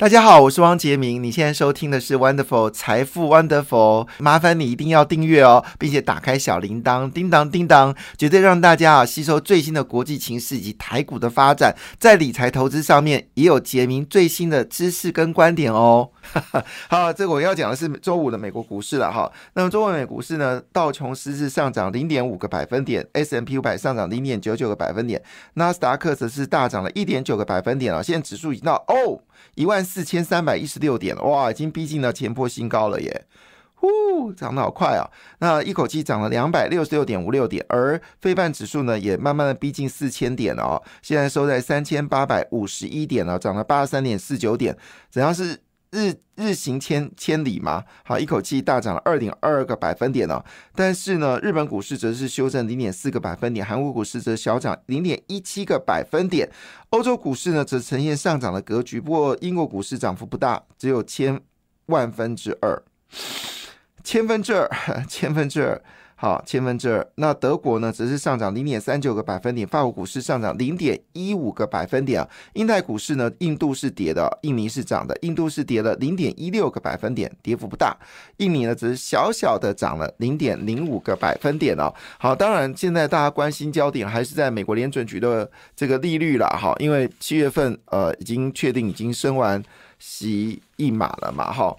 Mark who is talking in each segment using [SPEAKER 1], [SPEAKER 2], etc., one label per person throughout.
[SPEAKER 1] 大家好，我是汪杰明。你现在收听的是 Wonderful 财富 Wonderful，麻烦你一定要订阅哦，并且打开小铃铛，叮当叮当，绝对让大家啊吸收最新的国际情势以及台股的发展，在理财投资上面也有杰明最新的知识跟观点哦。好，这个我要讲的是周五的美国股市了哈。那么周五美股市呢，道琼斯是上涨零点五个百分点，S M P 五百上涨零点九九个百分点，纳斯达克则是大涨了一点九个百分点了。现在指数已经到哦。一万四千三百一十六点，哇，已经逼近了前波新高了耶！呼，涨得好快啊！那一口气涨了两百六十六点五六点，而非半指数呢，也慢慢的逼近四千点了哦，现在收在三千八百五十一点了，涨了八十三点四九点，怎样是？日日行千千里嘛，好，一口气大涨了二点二个百分点呢。但是呢，日本股市则是修正零点四个百分点，韩国股市则小涨零点一七个百分点，欧洲股市呢则呈现上涨的格局。不过英国股市涨幅不大，只有千万分之二，千分之二，千分之二。好，千分之二。那德国呢，则是上涨零点三九个百分点，法国股市上涨零点一五个百分点啊。印太股市呢，印度是跌的，印尼是涨的，印度是跌了零点一六个百分点，跌幅不大。印尼呢，只是小小的涨了零点零五个百分点哦。好，当然现在大家关心焦点还是在美国联准局的这个利率了哈，因为七月份呃已经确定已经升完息一码了嘛哈。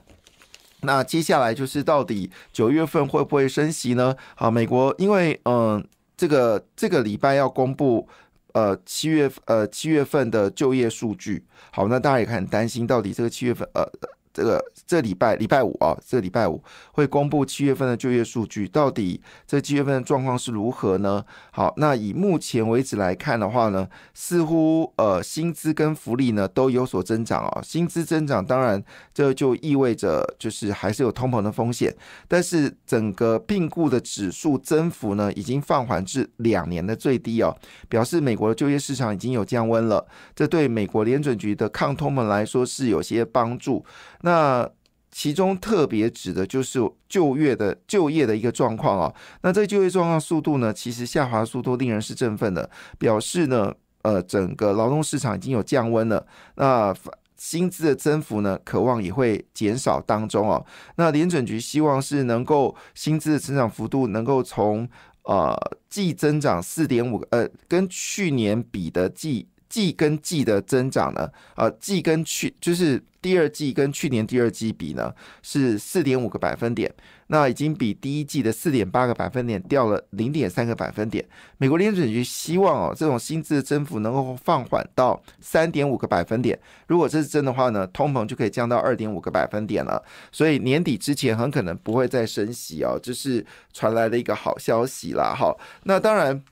[SPEAKER 1] 那接下来就是到底九月份会不会升息呢？啊，美国因为嗯，这个这个礼拜要公布呃七月呃七月份的就业数据，好，那大家也很担心到底这个七月份呃。这个这礼拜礼拜五啊，这礼拜五会公布七月份的就业数据，到底这七月份的状况是如何呢？好，那以目前为止来看的话呢，似乎呃薪资跟福利呢都有所增长啊。薪资增长，当然这就意味着就是还是有通膨的风险，但是整个并购的指数增幅呢已经放缓至两年的最低哦，表示美国的就业市场已经有降温了，这对美国联准局的抗通膨来说是有些帮助。那其中特别指的就是就业的就业的一个状况啊。那这就业状况速度呢，其实下滑速度令人是振奋的，表示呢，呃，整个劳动市场已经有降温了。那薪资的增幅呢，渴望也会减少当中哦。那联准局希望是能够薪资的增长幅度能够从呃季增长四点五呃，跟去年比的季。季跟季的增长呢？呃，季跟去就是第二季跟去年第二季比呢，是四点五个百分点，那已经比第一季的四点八个百分点掉了零点三个百分点。美国联准局希望哦，这种薪资的增幅能够放缓到三点五个百分点。如果这是真的话呢，通膨就可以降到二点五个百分点了。所以年底之前很可能不会再升息哦，这是传来的一个好消息啦。好，那当然。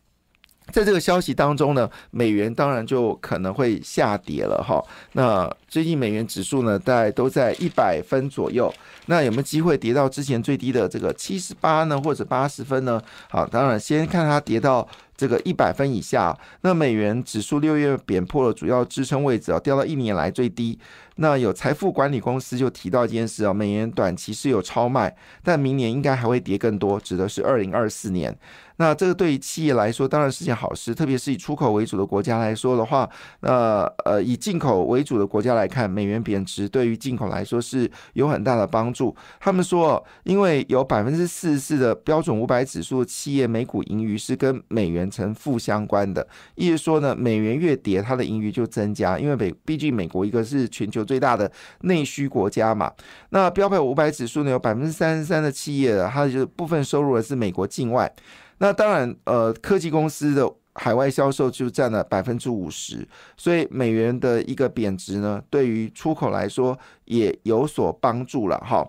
[SPEAKER 1] 在这个消息当中呢，美元当然就可能会下跌了哈。那最近美元指数呢，大概都在一百分左右。那有没有机会跌到之前最低的这个七十八呢，或者八十分呢？好，当然先看它跌到这个一百分以下。那美元指数六月贬破了主要支撑位置啊，掉到一年来最低。那有财富管理公司就提到一件事啊，美元短期是有超卖，但明年应该还会跌更多，指的是二零二四年。那这个对于企业来说当然是件好事，特别是以出口为主的国家来说的话，那呃以进口为主的国家来看，美元贬值对于进口来说是有很大的帮助。他们说，因为有百分之四十四的标准五百指数企业每股盈余是跟美元成负相关的，意思说呢，美元越跌，它的盈余就增加，因为美毕竟美国一个是全球最大的内需国家嘛。那标配五百指数呢，有百分之三十三的企业，它就部分收入的是美国境外。那当然，呃，科技公司的海外销售就占了百分之五十，所以美元的一个贬值呢，对于出口来说也有所帮助了哈。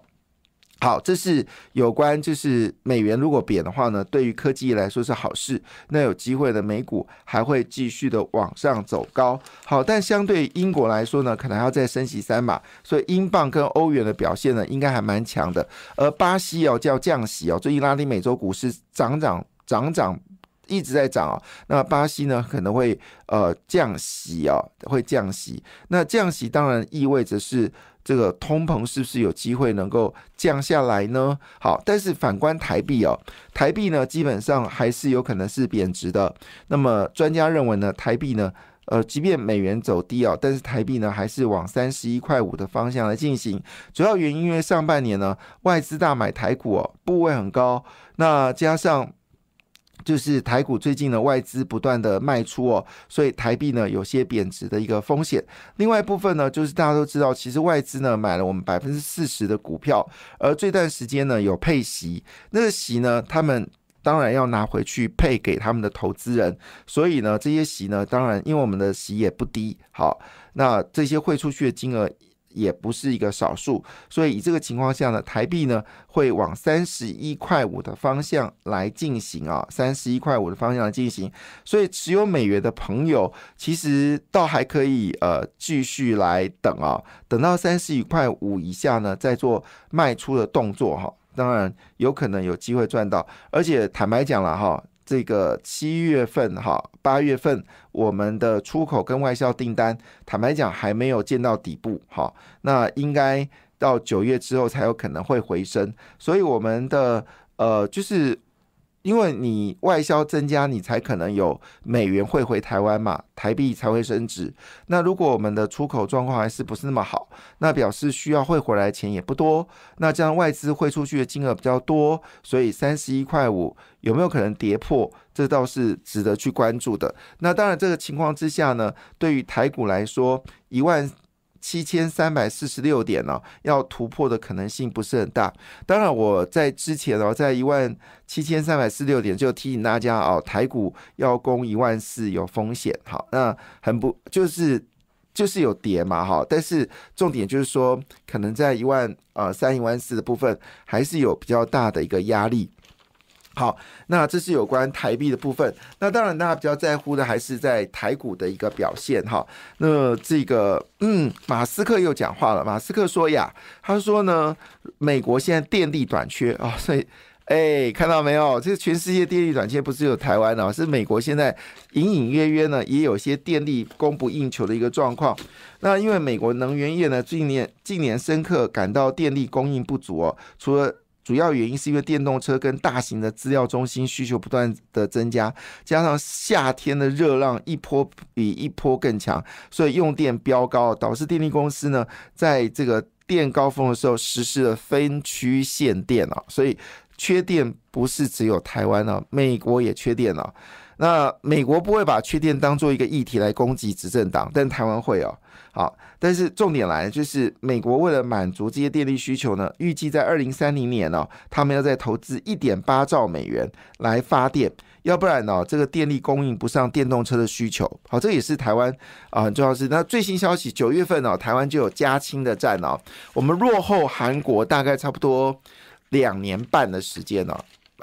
[SPEAKER 1] 好，这是有关，就是美元如果贬的话呢，对于科技来说是好事。那有机会的美股还会继续的往上走高。好，但相对英国来说呢，可能要再升息三码，所以英镑跟欧元的表现呢，应该还蛮强的。而巴西哦叫降息哦，最近拉丁美洲股市涨涨涨涨一直在涨哦。那巴西呢可能会呃降息哦，会降息。那降息当然意味着是。这个通膨是不是有机会能够降下来呢？好，但是反观台币哦，台币呢基本上还是有可能是贬值的。那么专家认为呢，台币呢，呃，即便美元走低啊，但是台币呢还是往三十一块五的方向来进行。主要原因因为上半年呢外资大买台股哦，部位很高，那加上。就是台股最近的外资不断的卖出哦，所以台币呢有些贬值的一个风险。另外一部分呢，就是大家都知道，其实外资呢买了我们百分之四十的股票，而这段时间呢有配息，那个息呢他们当然要拿回去配给他们的投资人，所以呢这些息呢当然因为我们的息也不低，好，那这些汇出去的金额。也不是一个少数，所以以这个情况下呢，台币呢会往三十一块五的方向来进行啊，三十一块五的方向来进行。所以持有美元的朋友，其实倒还可以呃继续来等啊，等到三十一块五以下呢，再做卖出的动作哈。当然有可能有机会赚到，而且坦白讲了哈。这个七月份哈，八月份我们的出口跟外销订单，坦白讲还没有见到底部哈，那应该到九月之后才有可能会回升，所以我们的呃就是。因为你外销增加，你才可能有美元汇回台湾嘛，台币才会升值。那如果我们的出口状况还是不是那么好，那表示需要汇回来的钱也不多。那这样外资汇出去的金额比较多，所以三十一块五有没有可能跌破？这倒是值得去关注的。那当然，这个情况之下呢，对于台股来说，一万。七千三百四十六点呢，要突破的可能性不是很大。当然，我在之前哦，在一万七千三百四十六点就提醒大家哦，台股要攻一万四有风险。好，那很不就是就是有跌嘛，哈。但是重点就是说，可能在一万呃三一万四的部分，还是有比较大的一个压力。好，那这是有关台币的部分。那当然，大家比较在乎的还是在台股的一个表现哈。那这个，嗯，马斯克又讲话了。马斯克说呀，他说呢，美国现在电力短缺啊，所以，哎，看到没有？这全世界电力短缺不是有台湾啊，是美国现在隐隐约约呢，也有些电力供不应求的一个状况。那因为美国能源业呢，近年近年深刻感到电力供应不足哦，除了主要原因是因为电动车跟大型的资料中心需求不断的增加，加上夏天的热浪一波比一波更强，所以用电飙高，导致电力公司呢在这个电高峰的时候实施了分区限电啊，所以缺电不是只有台湾啊，美国也缺电了。那美国不会把缺电当做一个议题来攻击执政党，但台湾会哦。好，但是重点来就是美国为了满足这些电力需求呢，预计在二零三零年呢，他们要再投资一点八兆美元来发电，要不然呢，这个电力供应不上电动车的需求。好，这也是台湾啊很重要是。那最新消息，九月份呢，台湾就有加氢的站哦，我们落后韩国大概差不多两年半的时间呢。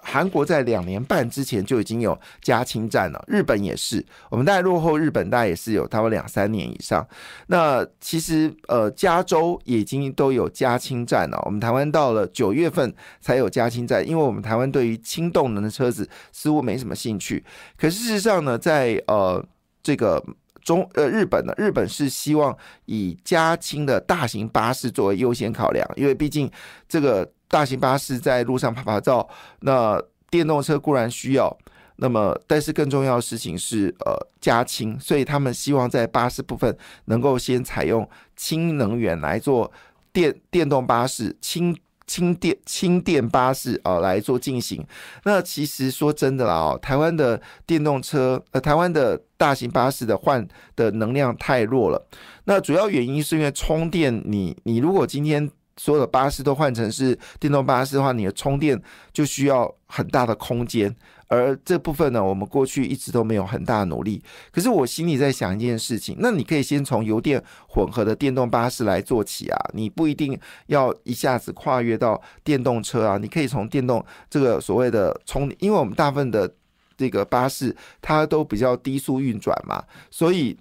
[SPEAKER 1] 韩国在两年半之前就已经有加氢站了，日本也是，我们大概落后日本，大概也是有差不多两三年以上。那其实呃，加州已经都有加氢站了，我们台湾到了九月份才有加氢站，因为我们台湾对于氢动能的车子似乎没什么兴趣。可事实上呢，在呃这个中呃日本呢，日本是希望以加氢的大型巴士作为优先考量，因为毕竟这个。大型巴士在路上拍拍照，那电动车固然需要，那么但是更重要的事情是呃加氢，所以他们希望在巴士部分能够先采用氢能源来做电电动巴士、氢氢电氢电巴士啊来做进行。那其实说真的啦，哦，台湾的电动车呃台湾的大型巴士的换的能量太弱了，那主要原因是因为充电，你你如果今天。所有的巴士都换成是电动巴士的话，你的充电就需要很大的空间，而这部分呢，我们过去一直都没有很大的努力。可是我心里在想一件事情，那你可以先从油电混合的电动巴士来做起啊，你不一定要一下子跨越到电动车啊，你可以从电动这个所谓的充，因为我们大部分的这个巴士它都比较低速运转嘛，所以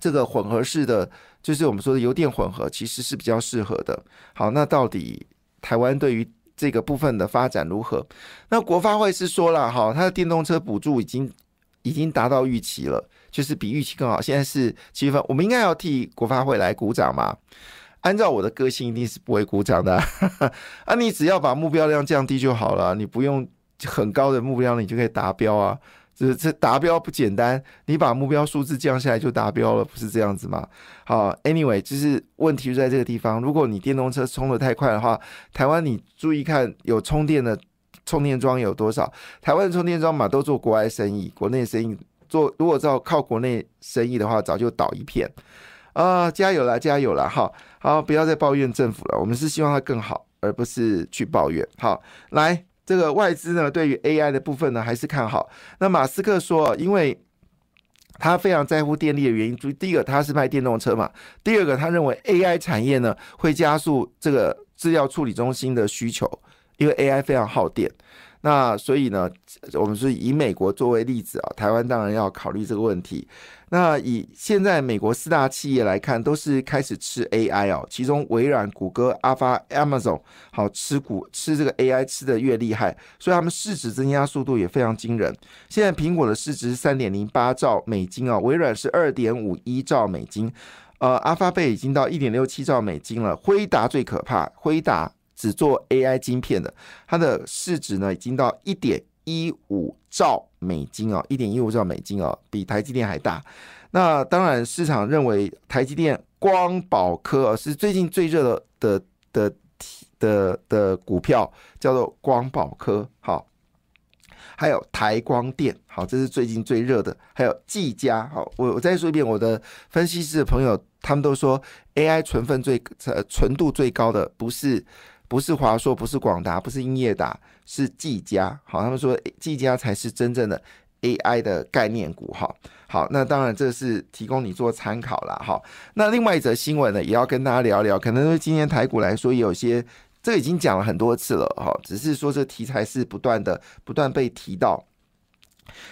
[SPEAKER 1] 这个混合式的。就是我们说的油电混合，其实是比较适合的。好，那到底台湾对于这个部分的发展如何？那国发会是说了，哈，它的电动车补助已经已经达到预期了，就是比预期更好。现在是七月份，我们应该要替国发会来鼓掌嘛？按照我的个性，一定是不会鼓掌的。啊，你只要把目标量降低就好了，你不用很高的目标，你就可以达标啊。这这达标不简单，你把目标数字降下来就达标了，不是这样子吗？好，Anyway，就是问题就在这个地方。如果你电动车充的太快的话，台湾你注意看有充电的充电桩有多少？台湾的充电桩嘛都做国外生意，国内生意做如果照靠国内生意的话，早就倒一片啊！加油啦，加油啦！好好，不要再抱怨政府了，我们是希望它更好，而不是去抱怨。好，来。这个外资呢，对于 AI 的部分呢，还是看好。那马斯克说，因为他非常在乎电力的原因，就第一个他是卖电动车嘛，第二个他认为 AI 产业呢会加速这个资料处理中心的需求，因为 AI 非常耗电。那所以呢，我们是以美国作为例子啊，台湾当然要考虑这个问题。那以现在美国四大企业来看，都是开始吃 AI 哦，其中微软、谷歌、阿发、Amazon 好吃股吃这个 AI 吃的越厉害，所以他们市值增加速度也非常惊人。现在苹果的市值三点零八兆美金啊，微软是二点五一兆美金，呃，阿发贝已经到一点六七兆美金了。辉达最可怕，辉达。只做 AI 晶片的，它的市值呢已经到一点一五兆美金哦，一点一五兆美金哦，比台积电还大。那当然，市场认为台积电光宝科是最近最热的的的的的股票，叫做光宝科。好，还有台光电，好，这是最近最热的。还有技嘉，好，我我再说一遍，我的分析师的朋友他们都说 AI 纯分最呃纯度最高的不是。不是华硕，不是广达，不是英业达，是技嘉。好，他们说技嘉才是真正的 AI 的概念股。哈，好，那当然这是提供你做参考了。哈，那另外一则新闻呢，也要跟大家聊聊。可能对今天台股来说，有些这已经讲了很多次了。哈，只是说这题材是不断的不断被提到。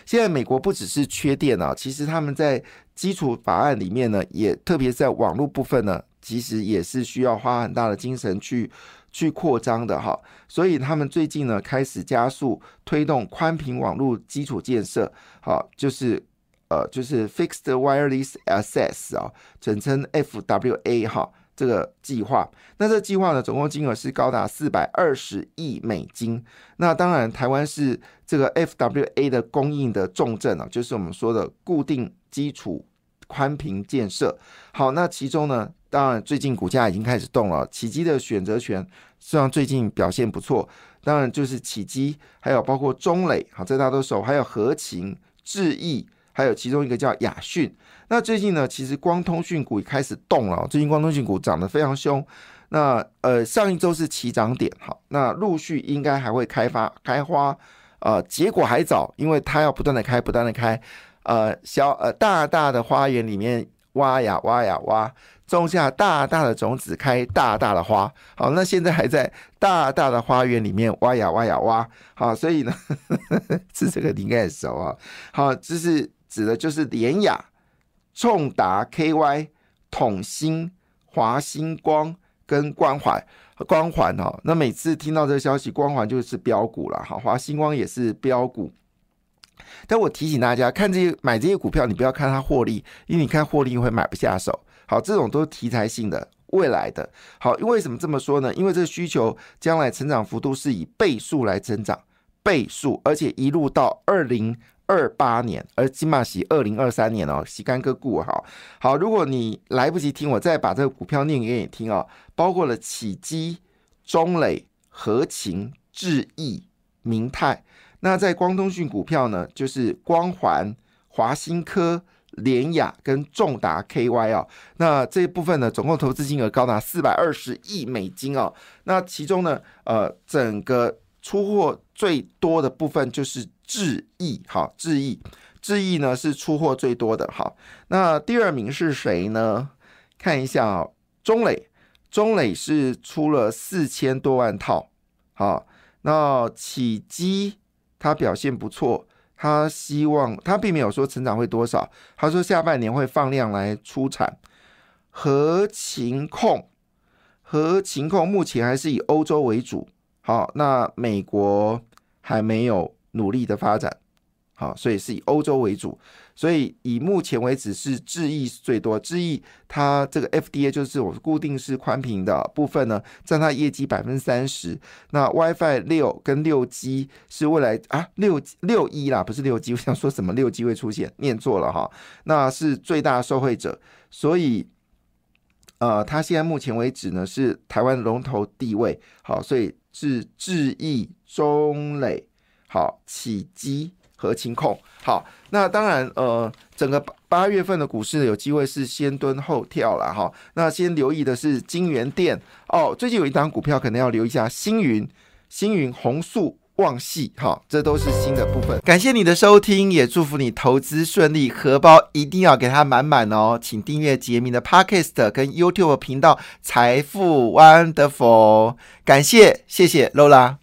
[SPEAKER 1] 现在美国不只是缺电啊，其实他们在基础法案里面呢，也特别在网络部分呢，其实也是需要花很大的精神去。去扩张的哈，所以他们最近呢开始加速推动宽频网络基础建设，好，就是呃就是 Fixed Wireless Access 啊，简称 FWA 哈，这个计划。那这计划呢，总共金额是高达四百二十亿美金。那当然，台湾是这个 FWA 的供应的重镇啊，就是我们说的固定基础宽频建设。好，那其中呢？当然，最近股价已经开始动了。起基的选择权虽然最近表现不错。当然，就是起基，还有包括中磊，好，这大家都熟。还有合情、智毅，还有其中一个叫雅讯。那最近呢，其实光通讯股也开始动了。最近光通讯股涨得非常凶。那呃，上一周是起涨点，好，那陆续应该还会开发开花。呃，结果还早，因为它要不断的开，不断的开。呃，小呃大大的花园里面挖呀挖呀挖。种下大大的种子，开大大的花。好，那现在还在大大的花园里面挖呀挖呀挖。好，所以呢，是这个你应该很熟啊。好，这是指的就是联雅、冲达、KY、统芯、华星光跟光环、光环哦。那每次听到这个消息，光环就是标股了。好，华星光也是标股。但我提醒大家，看这些买这些股票，你不要看它获利，因为你看获利会买不下手。好，这种都是题材性的，未来的。好，为什么这么说呢？因为这个需求将来成长幅度是以倍数来增长，倍数，而且一路到二零二八年，而金马喜二零二三年哦，洗干哥顾好。好，如果你来不及听，我再把这个股票念给你听啊，包括了启基、中磊、合勤、智毅、明泰。那在光通讯股票呢，就是光环、华新科。联雅跟重达 KY 啊，那这一部分呢，总共投资金额高达四百二十亿美金哦。那其中呢，呃，整个出货最多的部分就是智毅，好，智毅，智毅呢是出货最多的。好，那第二名是谁呢？看一下啊，中磊，中磊是出了四千多万套。好，那起基它表现不错。他希望，他并没有说成长会多少。他说下半年会放量来出产。核情控，核情控目前还是以欧洲为主。好，那美国还没有努力的发展。好，所以是以欧洲为主。所以以目前为止是智易最多，智易它这个 FDA 就是我固定式宽频的部分呢，占它业绩百分之三十。那 WiFi 六跟六 G 是未来啊六六一啦，不是六 G，我想说什么六 G 会出现，念错了哈。那是最大受惠者，所以呃，它现在目前为止呢是台湾龙头地位，好，所以是智易、中磊、好启基。和情控好，那当然呃，整个八月份的股市有机会是先蹲后跳了哈。那先留意的是金源店哦，最近有一档股票可能要留意一下星云、星云、红素、旺系哈，这都是新的部分。感谢你的收听，也祝福你投资顺利，荷包一定要给它满满哦。请订阅杰明的 Podcast 跟 YouTube 频道财富 Wonderful，感谢谢谢 Lola。